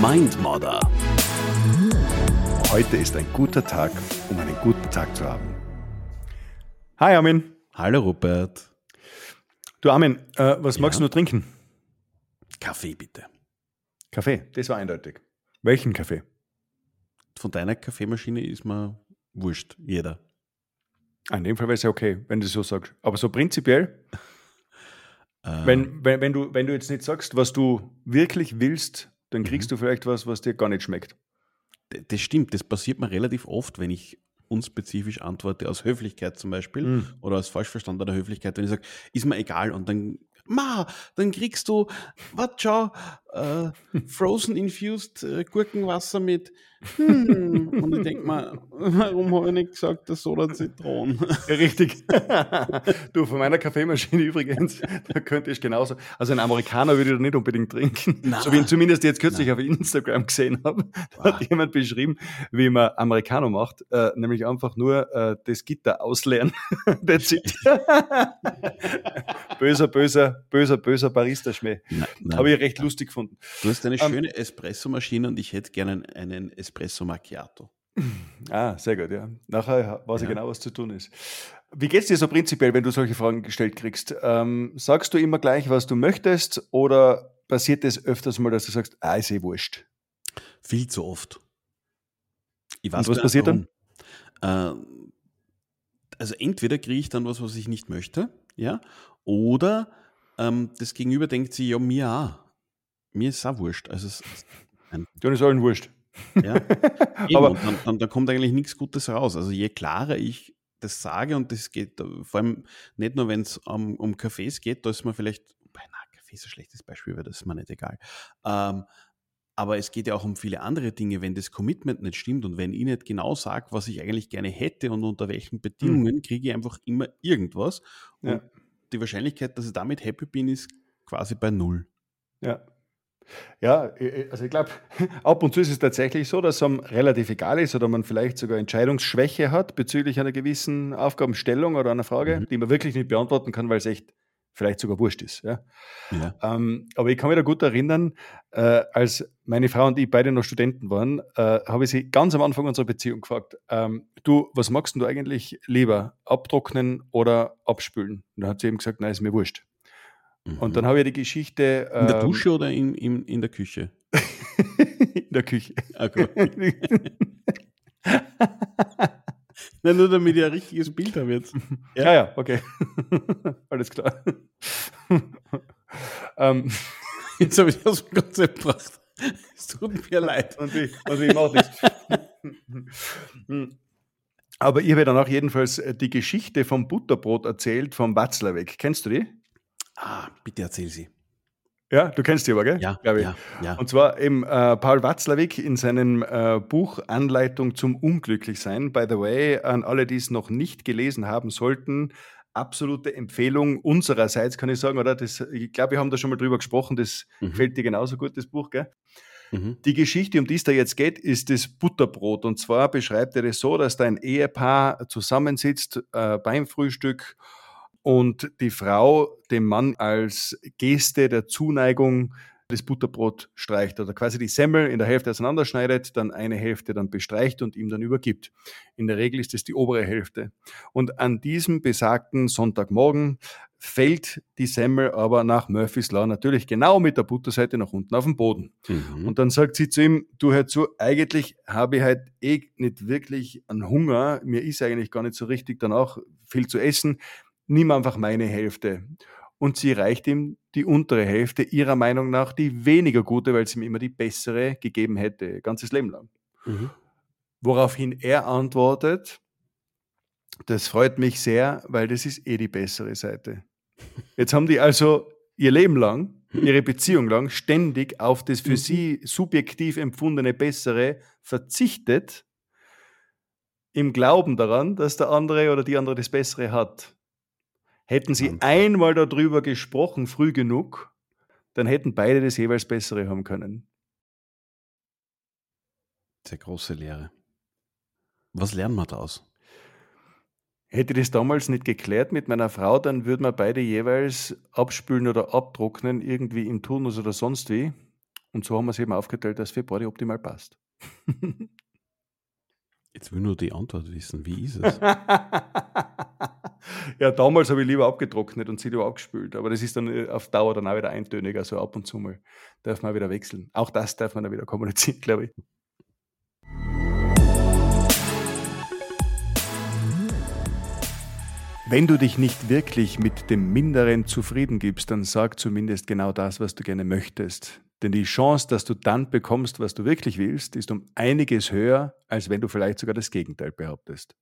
Mindmodder. Heute ist ein guter Tag, um einen guten Tag zu haben. Hi Armin. Hallo Rupert. Du Armin, äh, was magst du nur trinken? Kaffee bitte. Kaffee, das war eindeutig. Welchen Kaffee? Von deiner Kaffeemaschine ist mir wurscht, jeder. Ah, In dem Fall wäre es ja okay, wenn du so sagst. Aber so prinzipiell, Äh, wenn, wenn, wenn, du, wenn du jetzt nicht sagst, was du wirklich willst, dann kriegst du vielleicht was, was dir gar nicht schmeckt. das stimmt, das passiert mir relativ oft, wenn ich unspezifisch antworte, aus Höflichkeit zum Beispiel, Mhm. oder aus falsch verstandener Höflichkeit, wenn ich sage, ist mir egal, und dann, ma, dann kriegst du, was schau, äh, Frozen Infused äh, Gurkenwasser mit, hm, und ich denke mal, warum habe ich nicht gesagt, das Soda Zitron? Ja, richtig. du, von meiner Kaffeemaschine übrigens, da könnte ich genauso. Also einen Amerikaner würde ich da nicht unbedingt trinken. Na. So wie ich zumindest jetzt kürzlich auf Instagram gesehen habe. Da hat jemand beschrieben, wie man Americano macht, äh, nämlich einfach nur äh, das Gitter ausleeren. That's it. böser, böser, böser, böser Barista-Schmäh. Habe ich recht lustig gefunden. Du hast eine Ähm, schöne Espressomaschine und ich hätte gerne einen Espresso Macchiato. Ah, sehr gut, ja. Nachher weiß ich Ja. genau, was zu tun ist. Wie geht's dir so prinzipiell, wenn du solche Fragen gestellt kriegst? Ähm, sagst du immer gleich, was du möchtest, oder passiert es öfters mal, dass du sagst, ah, ist eh wurscht? Viel zu oft. Ich Und was passiert dann? warum. Äh, also entweder kriege ich dann was, was ich nicht möchte, ja, oder ähm, das Gegenüber denkt sich, ja, mir auch. Mir ist es auch wurscht. Also es, Dann ist allen wurscht. ja, Aber- dann, dann, dann kommt eigentlich nichts Gutes raus. Also je klarer ich das sage und das geht vor allem nicht nur, wenn es um, um Cafés geht, da ist man vielleicht, na, Kaffee ist ein schlechtes Beispiel, weil das ist mir nicht egal. Ähm, aber es geht ja auch um viele andere Dinge, wenn das Commitment nicht stimmt und wenn ich nicht genau sage, was ich eigentlich gerne hätte und unter welchen Bedingungen, kriege ich einfach immer irgendwas. Und Ja. die Wahrscheinlichkeit, dass ich damit happy bin, ist quasi bei null. Ja. Ja, äh, also ich glaube, ab und zu ist es tatsächlich so, dass es einem relativ egal ist oder man vielleicht sogar Entscheidungsschwäche hat bezüglich einer gewissen Aufgabenstellung oder einer Frage, Mhm. die man wirklich nicht beantworten kann, weil es echt vielleicht sogar wurscht ist. Ja? Ja. Ähm, aber ich kann mich da gut erinnern, äh, als meine Frau und ich beide noch Studenten waren, äh, habe ich sie ganz am Anfang unserer Beziehung gefragt, ähm, du, was magst du eigentlich lieber, abtrocknen oder abspülen? Und da hat sie eben gesagt, nein, ist mir wurscht. Und dann habe ich die Geschichte in der ähm, Dusche oder in, in, in der Küche? in der Küche. Ah, gut. Nein, nur damit ich ein richtiges Bild habe jetzt. ja, ja, okay. Alles klar. ähm, Jetzt habe ich das aus dem Konzept gebracht. Es tut mir leid. und wie, und wie macht das? Aber ich habe danach jedenfalls äh, die Geschichte vom Butterbrot erzählt, vom Watzlawick. Kennst du die? Ah, bitte erzähl sie. Ja, du kennst die aber, gell? Ja, ja, ja. Und zwar eben äh, Paul Watzlawick in seinem äh, Buch Anleitung zum Unglücklichsein. By the way, an alle, die es noch nicht gelesen haben sollten, absolute Empfehlung unsererseits, kann ich sagen, oder? Das, ich glaube, wir haben da schon mal drüber gesprochen, das Mhm. gefällt dir genauso gut, das Buch, gell? Mhm. Die Geschichte, um die es da jetzt geht, ist das Butterbrot. Und zwar beschreibt er das so, dass da ein Ehepaar zusammensitzt äh, beim Frühstück und die Frau dem Mann als Geste der Zuneigung das Butterbrot streicht oder quasi die Semmel in der Hälfte auseinanderschneidet, dann eine Hälfte dann bestreicht und ihm dann übergibt. In der Regel ist es die obere Hälfte. Und an diesem besagten Sonntagmorgen fällt die Semmel aber nach Murphy's Law natürlich genau mit der Butterseite nach unten auf den Boden. Mhm. Und dann sagt sie zu ihm, du hör zu, eigentlich habe ich halt eh nicht wirklich einen Hunger, mir ist eigentlich gar nicht so richtig danach viel zu essen, nimm einfach meine Hälfte. Und sie reicht ihm die untere Hälfte, ihrer Meinung nach die weniger gute, weil sie ihm immer die bessere gegeben hätte, ganzes Leben lang. Mhm. Woraufhin er antwortet, das freut mich sehr, weil das ist eh die bessere Seite. Jetzt haben die also ihr Leben lang, ihre Beziehung lang, ständig auf das für Mhm. sie subjektiv empfundene Bessere verzichtet, im Glauben daran, dass der andere oder die andere das Bessere hat. Hätten sie einmal darüber gesprochen, früh genug, dann hätten beide das jeweils Bessere haben können. Sehr große Lehre. Was lernen wir daraus? Hätte ich das damals nicht geklärt mit meiner Frau, dann würden wir beide jeweils abspülen oder abtrocknen, irgendwie im Turnus oder sonst wie. Und so haben wir es eben aufgeteilt, dass für beide optimal passt. Jetzt will nur die Antwort wissen. Wie ist es? ja, damals habe ich lieber abgetrocknet und sie lieber abgespült. Aber das ist dann äh, auf Dauer dann auch wieder eintönig. Also ab und zu mal darf man wieder wechseln. Auch das darf man dann wieder kommunizieren, glaube ich. Wenn du dich nicht wirklich mit dem Minderen zufrieden gibst, dann sag zumindest genau das, was du gerne möchtest. Denn die Chance, dass du dann bekommst, was du wirklich willst, ist um einiges höher, als wenn du vielleicht sogar das Gegenteil behauptest.